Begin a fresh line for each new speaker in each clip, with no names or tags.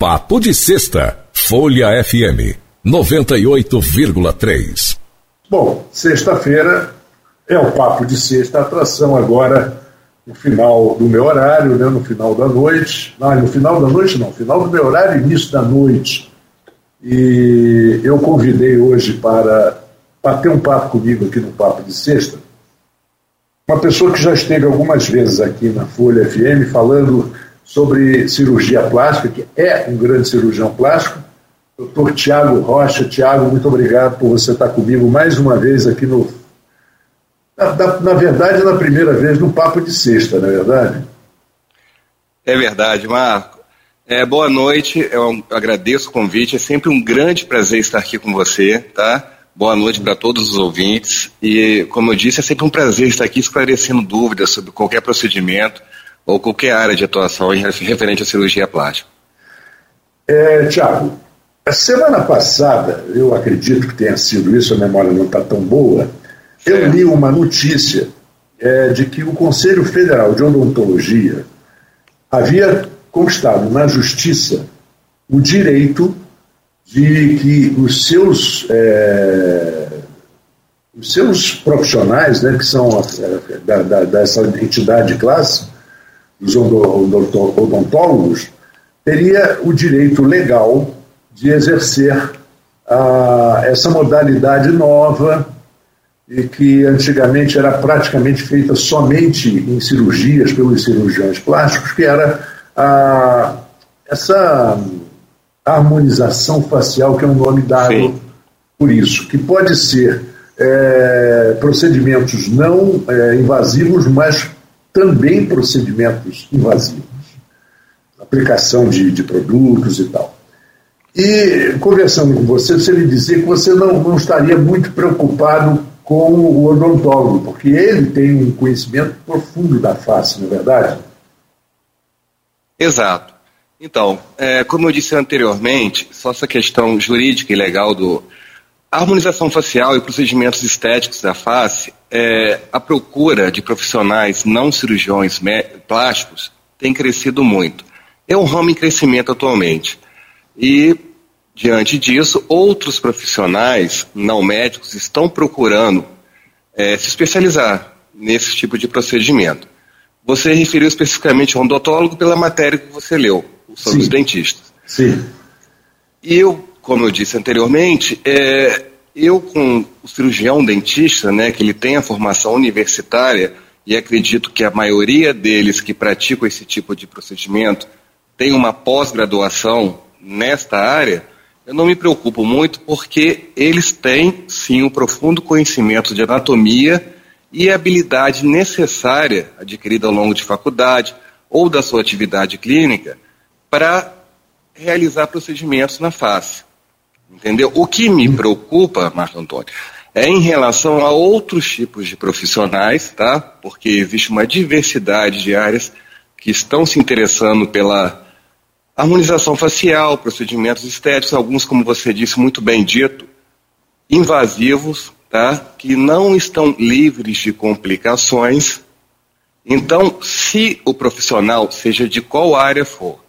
Papo de Sexta, Folha FM 98,3.
Bom, sexta-feira é o Papo de Sexta, atração agora no final do meu horário, né, no final da noite. Não, no final da noite não, final do meu horário, início da noite. E eu convidei hoje para bater um papo comigo aqui no Papo de Sexta uma pessoa que já esteve algumas vezes aqui na Folha FM falando sobre cirurgia plástica, que é um grande cirurgião plástico, doutor Tiago Rocha. Tiago, muito obrigado por você estar comigo mais uma vez aqui no. Na, na, na verdade, na primeira vez no Papo de Sexta, não é verdade?
É verdade, Marco. É, boa noite, eu agradeço o convite, é sempre um grande prazer estar aqui com você, tá? Boa noite para todos os ouvintes. E, como eu disse, é sempre um prazer estar aqui esclarecendo dúvidas sobre qualquer procedimento ou qualquer área de atuação referente à cirurgia plástica.
É, Tiago, a semana passada, eu acredito que tenha sido isso, a memória não está tão boa, eu li uma notícia é, de que o Conselho Federal de Odontologia havia conquistado na Justiça o direito de que os seus, é, os seus profissionais, né, que são é, da, da, dessa entidade de classe, os odontólogos, teria o direito legal de exercer ah, essa modalidade nova e que antigamente era praticamente feita somente em cirurgias pelos cirurgiões plásticos, que era ah, essa harmonização facial, que é um nome dado Sim. por isso, que pode ser é, procedimentos não é, invasivos, mas também procedimentos invasivos, aplicação de, de produtos e tal. E conversando com você, você me dizia que você não, não estaria muito preocupado com o odontólogo, porque ele tem um conhecimento profundo da face, não é verdade?
Exato. Então, é, como eu disse anteriormente, só essa questão jurídica e legal do harmonização facial e procedimentos estéticos da face, é, a procura de profissionais não cirurgiões plásticos tem crescido muito. É um ramo em crescimento atualmente. E, diante disso, outros profissionais não médicos estão procurando é, se especializar nesse tipo de procedimento. Você referiu especificamente ao odontólogo pela matéria que você leu sobre Sim. os dentistas.
Sim.
E eu, como eu disse anteriormente, é, eu com o cirurgião dentista, né, que ele tem a formação universitária, e acredito que a maioria deles que praticam esse tipo de procedimento tem uma pós-graduação nesta área, eu não me preocupo muito porque eles têm sim um profundo conhecimento de anatomia e habilidade necessária adquirida ao longo de faculdade ou da sua atividade clínica para realizar procedimentos na face. Entendeu? O que me preocupa, Marco Antônio, é em relação a outros tipos de profissionais, tá? Porque existe uma diversidade de áreas que estão se interessando pela harmonização facial, procedimentos estéticos, alguns, como você disse muito bem dito, invasivos, tá? Que não estão livres de complicações. Então, se o profissional, seja de qual área for,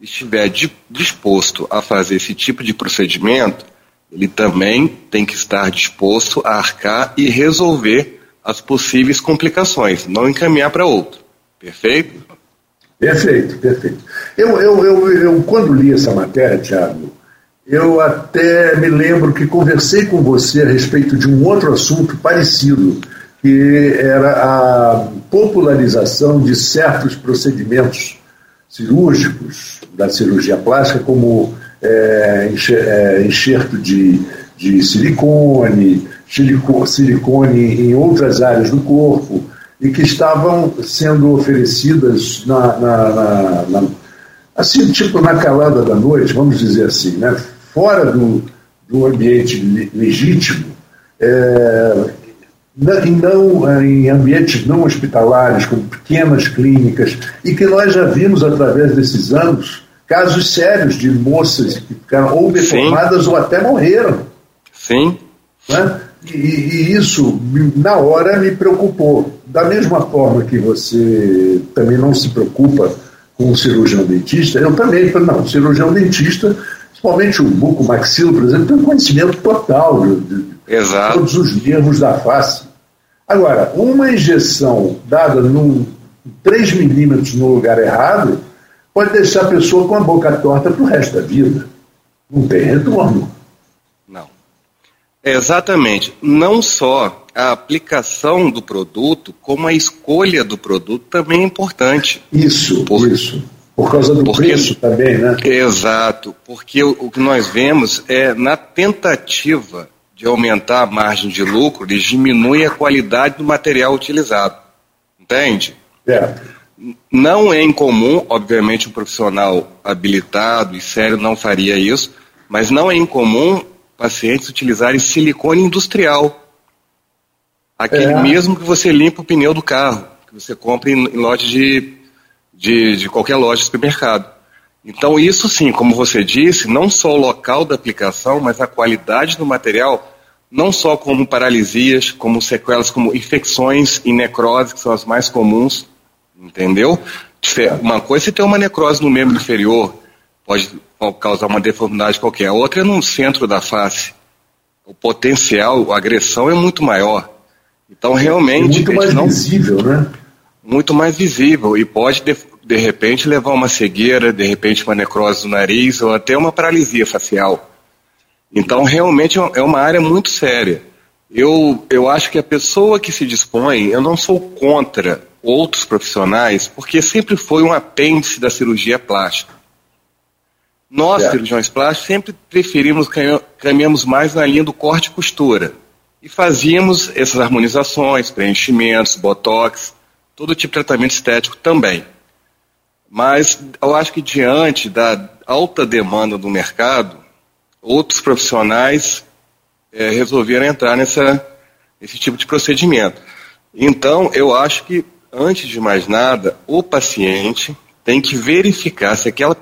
estiver disposto a fazer esse tipo de procedimento, ele também tem que estar disposto a arcar e resolver as possíveis complicações, não encaminhar para outro. Perfeito?
Perfeito, perfeito. Eu, eu, eu, eu, quando li essa matéria, Tiago, eu até me lembro que conversei com você a respeito de um outro assunto parecido, que era a popularização de certos procedimentos cirúrgicos da cirurgia plástica, como é, é enxerto de, de silicone, silicone em outras áreas do corpo, e que estavam sendo oferecidas na, na, na, na assim, tipo na calada da noite, vamos dizer assim, né? fora do, do ambiente legítimo, é, e não eh, em ambientes não hospitalares, como pequenas clínicas, e que nós já vimos através desses anos casos sérios de moças que ficaram ou deformadas Sim. ou até morreram.
Sim.
Né? E, e, isso, na hora, me preocupou. Da mesma forma que você também não se preocupa com um cirurgião dentista, eu também falei, não, cirurgião dentista, principalmente o buco maxilo, por exemplo, tem um conhecimento total de, de
Exato.
todos os nervos da face. Agora, uma injeção dada num 3 milímetros no lugar errado pode deixar a pessoa com a boca torta para o resto da vida. Não tem retorno.
Não. Exatamente. Não só a aplicação do produto, como a escolha do produto também é importante.
Isso, Por... isso. Por causa do porque, preço também, né?
Exato. Porque o, o que nós vemos é na tentativa de aumentar a margem de lucro, ele diminui a qualidade do material utilizado. Entende?
É.
Não é incomum, obviamente, um profissional habilitado e sério não faria isso, mas não é incomum pacientes utilizarem silicone industrial. Aquele é. mesmo que você limpa o pneu do carro, que você compra em, em loja de, de, de qualquer loja de supermercado. Então, isso sim, como você disse, não só o local da aplicação, mas a qualidade do material, não só como paralisias, como sequelas, como infecções e necrose, que são as mais comuns, entendeu? Uma coisa é ter uma necrose no membro inferior, pode causar uma deformidade qualquer. A outra é no centro da face. O potencial, a agressão é muito maior. Então, realmente.
É muito mais não... visível, né?
Muito mais visível e pode de, repente levar uma cegueira, de repente uma necrose do nariz ou até uma paralisia facial. Então, realmente é, é uma área muito séria. Eu, eu acho que a pessoa que se dispõe, eu não sou contra outros profissionais, porque sempre foi um apêndice da cirurgia plástica. Nós, é. cirurgiões plásticos, sempre preferimos, caminhamos mais na linha do corte e costura. E fazíamos essas harmonizações, preenchimentos, botox, todo tipo de tratamento estético também. Mas eu acho que diante da alta demanda do mercado, outros profissionais é, resolveram entrar nessa, nesse tipo de procedimento. Então, eu acho que, antes de mais nada, o paciente tem que verificar se aquela.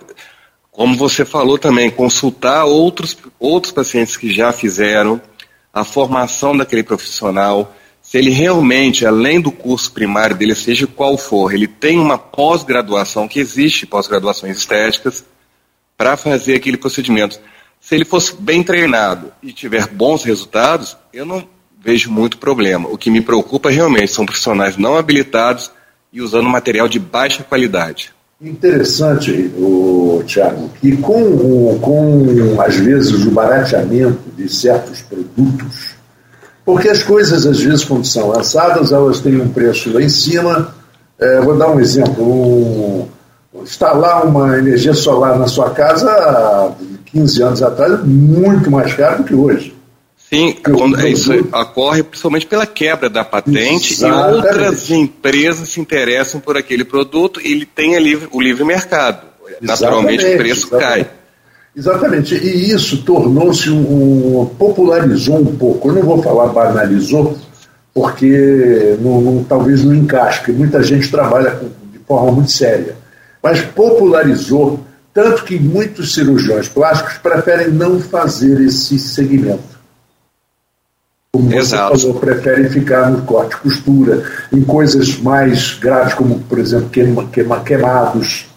Como você falou também, consultar outros, outros pacientes que já fizeram a formação daquele profissional, se ele realmente, além do curso primário dele, seja qual for, ele tem uma pós-graduação, que existe pós-graduações estéticas, para fazer aquele procedimento. Se ele fosse bem treinado e tiver bons resultados, eu não vejo muito problema. O que me preocupa realmente são profissionais não habilitados e usando material de baixa qualidade.
Interessante, o Tiago, que com, com, às vezes, o barateamento de certos produtos, porque as coisas, às vezes, quando são lançadas, elas têm um preço lá em cima. É, vou dar um exemplo. Um, instalar uma energia solar na sua casa há 15 anos atrás muito mais caro do que hoje.
Sim, quando, isso ocorre principalmente pela quebra da patente Exatamente. e outras empresas se interessam por aquele produto e ele tem ali o livre mercado. Naturalmente o preço exatamente. cai.
Exatamente, e isso tornou-se um, um, popularizou um pouco. Eu não vou falar banalizou, porque não, não, talvez não encaixe, porque muita gente trabalha com, de forma muito séria. Mas popularizou, tanto que muitos cirurgiões plásticos preferem não fazer esse segmento. Como Exato. você falou, preferem ficar no corte costura, em coisas mais graves, como, por exemplo, queima, queima, queimados,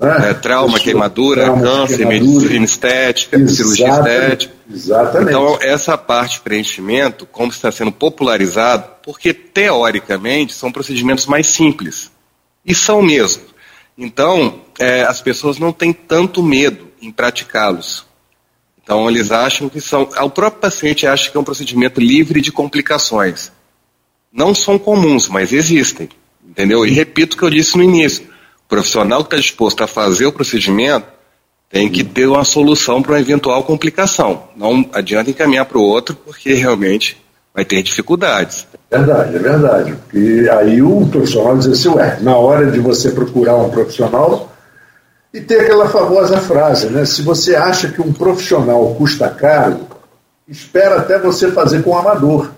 né? É, trauma, queimadura, trauma, câncer, queimadura. medicina estética, cirurgia estética.
Exatamente.
Então, essa parte de preenchimento, como está sendo popularizado, porque teoricamente são procedimentos mais simples. E são mesmo. Então, é, as pessoas não têm tanto medo em praticá-los. Então, eles acham que são. O próprio paciente acha que é um procedimento livre de complicações. Não são comuns, mas existem. Entendeu? E repito o que eu disse no início profissional que está disposto a fazer o procedimento tem que ter uma solução para uma eventual complicação. Não adianta encaminhar para o outro, porque realmente vai ter dificuldades.
É verdade, é verdade. E aí o profissional diz assim, ué, na hora de você procurar um profissional, e ter aquela famosa frase, né? Se você acha que um profissional custa caro, espera até você fazer com um amador.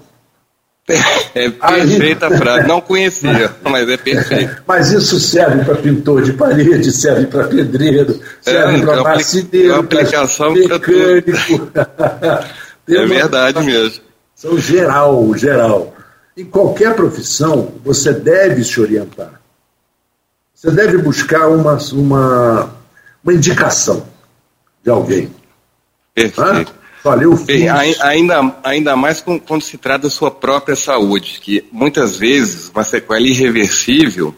É perfeita a frase, não conhecia, mas é perfeito.
Mas isso serve para pintor de parede, serve para pedreiro, serve é, para é marceneiro,
aplicação mecânico. é verdade mesmo.
São geral, geral. Em qualquer profissão, você deve se orientar. você deve buscar uma, uma, uma indicação de alguém.
Perfeito. Olha, eu fiz... ainda, ainda mais quando se trata da sua própria saúde, que muitas vezes uma sequela irreversível,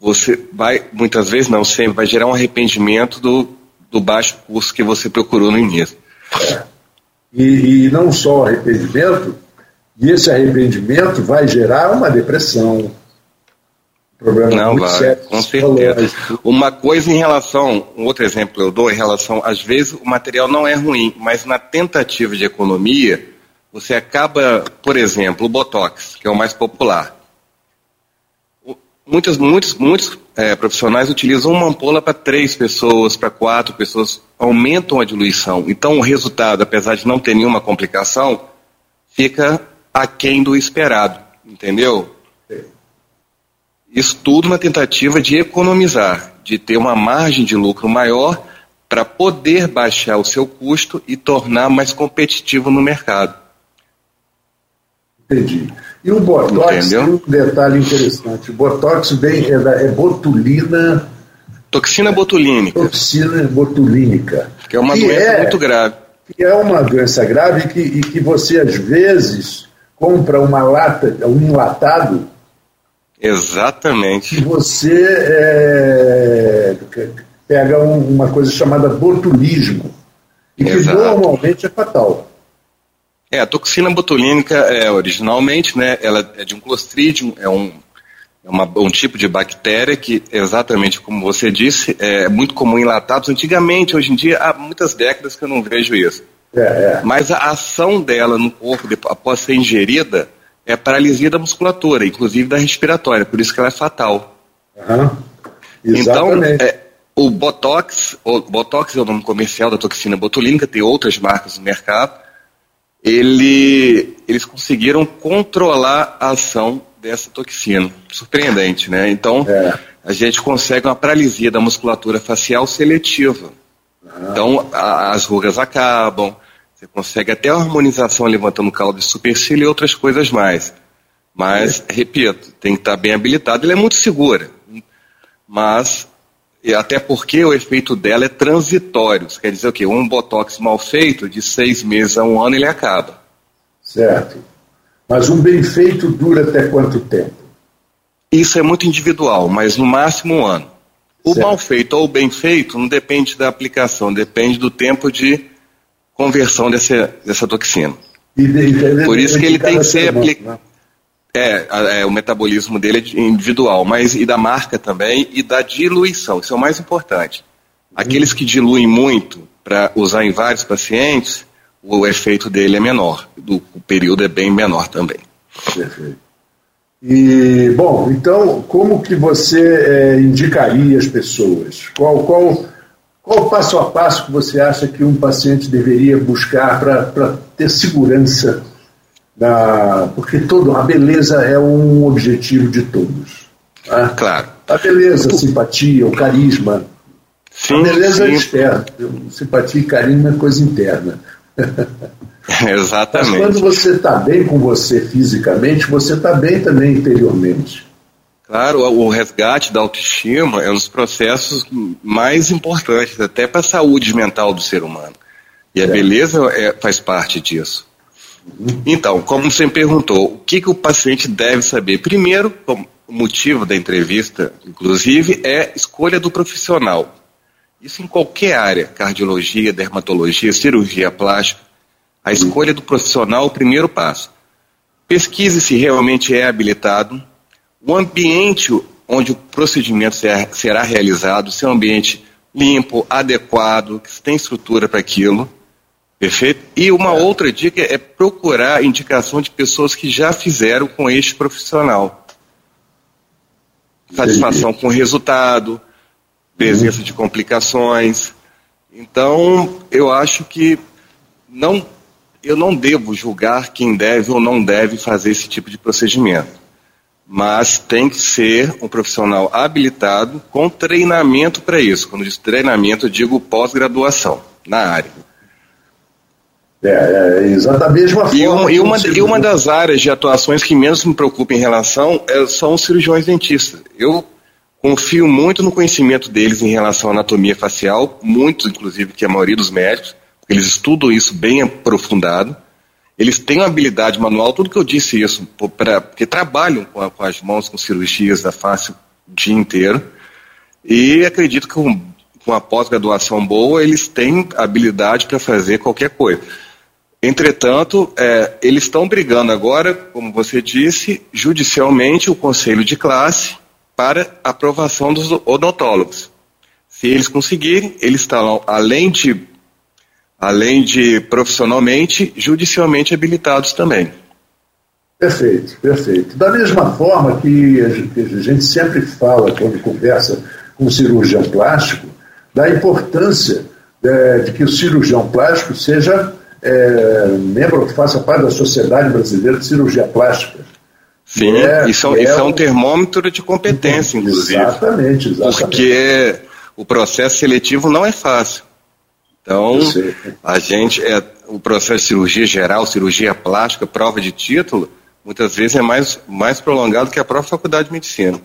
você vai, muitas vezes não sempre, vai gerar um arrependimento do, do baixo curso que você procurou no início.
É. E, e não só arrependimento, e esse arrependimento vai gerar uma depressão,
problema Não, vai, sério. Com certeza. Uma coisa em relação, um outro exemplo eu dou em relação, às vezes o material não é ruim, mas na tentativa de economia, você acaba, por exemplo, o Botox, que é o mais popular. Muitos, muitos, muitos é, profissionais utilizam uma ampola para três pessoas, para quatro pessoas, aumentam a diluição. Então o resultado, apesar de não ter nenhuma complicação, fica aquém do esperado, entendeu? Isso tudo na tentativa de economizar, de ter uma margem de lucro maior para poder baixar o seu custo e tornar mais competitivo no mercado.
Entendi. E o Botox tem um detalhe interessante. O Botox bem, é, da, é botulina.
Toxina botulínica.
Toxina botulínica.
Que é uma que doença é, muito grave.
Que é uma doença grave que, e que você, às vezes, compra uma lata, um enlatado
Exatamente.
Você é, pega um, uma coisa chamada botulismo, e que normalmente é fatal.
É, a toxina botulínica é originalmente, né, ela é de um clostridium, é um, é uma, um tipo de bactéria que, exatamente como você disse, é muito comum em latados. Antigamente, hoje em dia, há muitas décadas que eu não vejo isso. É, é. Mas a ação dela no corpo, após ser ingerida, é paralisia da musculatura, inclusive da respiratória, por isso que ela é fatal.
Uhum.
Então, é, o Botox, o Botox é o nome comercial da toxina botulínica, tem outras marcas no mercado, ele, eles conseguiram controlar a ação dessa toxina. Surpreendente, né? Então, é. a gente consegue uma paralisia da musculatura facial seletiva. Então, a, as rugas acabam, você consegue até a harmonização levantando caldo de supercílio e outras coisas mais. Mas, é. repito, tem que estar bem habilitado. Ele é muito segura. Mas, até porque o efeito dela é transitório. Isso quer dizer o quê? Um botox mal feito, de seis meses a um ano, ele acaba.
Certo. Mas um bem feito dura até quanto tempo?
Isso é muito individual, mas no máximo um ano. O certo. mal feito ou o bem feito não depende da aplicação, depende do tempo de conversão dessa, dessa toxina. E Por isso que ele tem que ser aplicado. Né? É, é, o metabolismo dele é individual, mas e da marca também e da diluição, isso é o mais importante. Aqueles que diluem muito para usar em vários pacientes, o efeito dele é menor, do, o período é bem menor também.
Perfeito. E, bom, então, como que você é, indicaria as pessoas? Qual, qual qual o passo a passo que você acha que um paciente deveria buscar para ter segurança? Da... Porque todo, a beleza é um objetivo de todos.
Tá? Claro.
A beleza, a simpatia, o carisma. Sim, a beleza é sim. é externa. Simpatia e carisma é coisa interna.
Exatamente.
Mas quando você está bem com você fisicamente, você está bem também interiormente.
Claro, o resgate da autoestima é um dos processos mais importantes, até para a saúde mental do ser humano. E a é. beleza é, faz parte disso. Então, como você me perguntou, o que, que o paciente deve saber? Primeiro, o motivo da entrevista, inclusive, é escolha do profissional. Isso em qualquer área, cardiologia, dermatologia, cirurgia plástica. A escolha do profissional é o primeiro passo. Pesquise se realmente é habilitado, o ambiente onde o procedimento será realizado ser um ambiente limpo, adequado, que tem estrutura para aquilo. Perfeito? E uma é. outra dica é procurar indicação de pessoas que já fizeram com este profissional. Satisfação com o resultado, presença uhum. de complicações. Então, eu acho que não, eu não devo julgar quem deve ou não deve fazer esse tipo de procedimento mas tem que ser um profissional habilitado com treinamento para isso. Quando diz treinamento, eu digo pós-graduação na área.
É, é exatamente uma
forma. E uma, e, uma, e uma das áreas de atuações que menos me preocupa em relação é, são os cirurgiões dentistas. Eu, Confio muito no conhecimento deles em relação à anatomia facial, muito, inclusive, que a maioria dos médicos, eles estudam isso bem aprofundado. Eles têm uma habilidade manual, tudo que eu disse isso, pra, porque trabalham com, a, com as mãos, com cirurgias da face o dia inteiro. E acredito que com, com a pós-graduação boa, eles têm habilidade para fazer qualquer coisa. Entretanto, é, eles estão brigando agora, como você disse, judicialmente o conselho de classe para aprovação dos odontólogos. Se eles conseguirem, eles estarão, além de, além de profissionalmente, judicialmente habilitados também.
Perfeito, perfeito. Da mesma forma que a gente sempre fala quando conversa com o cirurgião plástico, da importância é, de que o cirurgião plástico seja é, membro, faça parte da Sociedade Brasileira de Cirurgia Plástica.
Sim, é, isso, é, isso é um termômetro de competência, inclusive.
Exatamente, exatamente.
Porque o processo seletivo não é fácil. Então, a gente, é, o processo de cirurgia geral, cirurgia plástica, prova de título, muitas vezes é mais, mais prolongado que a própria faculdade de medicina.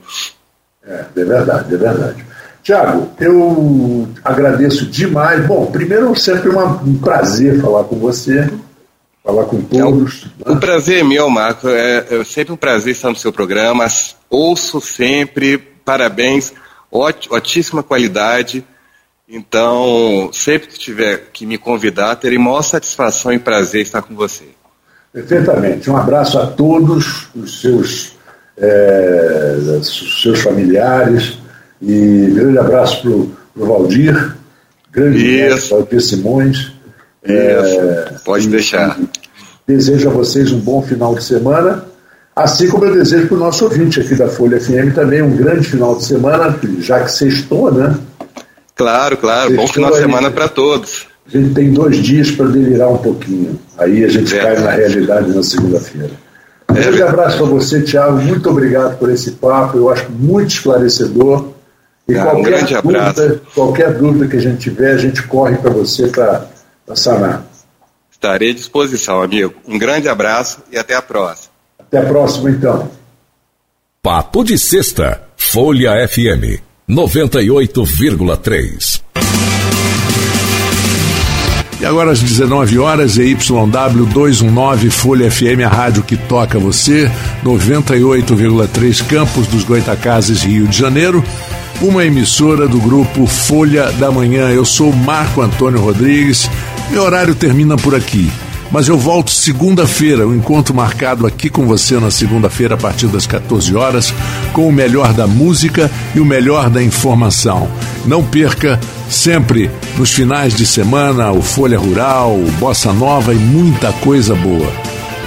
É, é verdade, é verdade. Tiago, eu agradeço demais. Bom, primeiro, sempre uma, um prazer falar com você, falar com todos.
É, né? O prazer é meu, Marco. É, é sempre um prazer estar no seu programa. Ouço sempre, parabéns, ót, ótima qualidade. Então, sempre que tiver que me convidar, terei maior satisfação e prazer estar com você.
Perfeitamente. Um abraço a todos os seus, é, os seus familiares e grande abraço para o Valdir, grande
abraço
Valdir Simões.
É, Pode deixar.
Desejo a vocês um bom final de semana, assim como eu desejo para o nosso ouvinte aqui da Folha FM também um grande final de semana, já que sextou, né?
Claro, claro. Bom final de semana para todos.
A gente tem dois dias para delirar um pouquinho. Aí a gente é. cai na realidade na segunda-feira. Um é. grande abraço para você, Thiago. Muito obrigado por esse papo. Eu acho muito esclarecedor. E ah, qualquer, um grande dúvida, abraço. qualquer dúvida que a gente tiver, a gente corre para você para sanar.
Estarei à disposição, amigo. Um grande abraço e até a próxima.
Até a próxima, então.
Papo de Sexta, Folha FM, 98,3.
E agora às 19 horas, EYW 219 Folha FM, a rádio que toca você, 98,3 Campos dos Goitacazes, Rio de Janeiro uma emissora do grupo Folha da Manhã. Eu sou Marco Antônio Rodrigues. Meu horário termina por aqui. Mas eu volto segunda-feira, o um encontro marcado aqui com você na segunda-feira a partir das 14 horas, com o melhor da música e o melhor da informação. Não perca sempre nos finais de semana o Folha Rural, o Bossa Nova e muita coisa boa.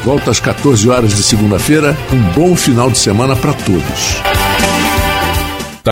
Volto às 14 horas de segunda-feira. Um bom final de semana para todos.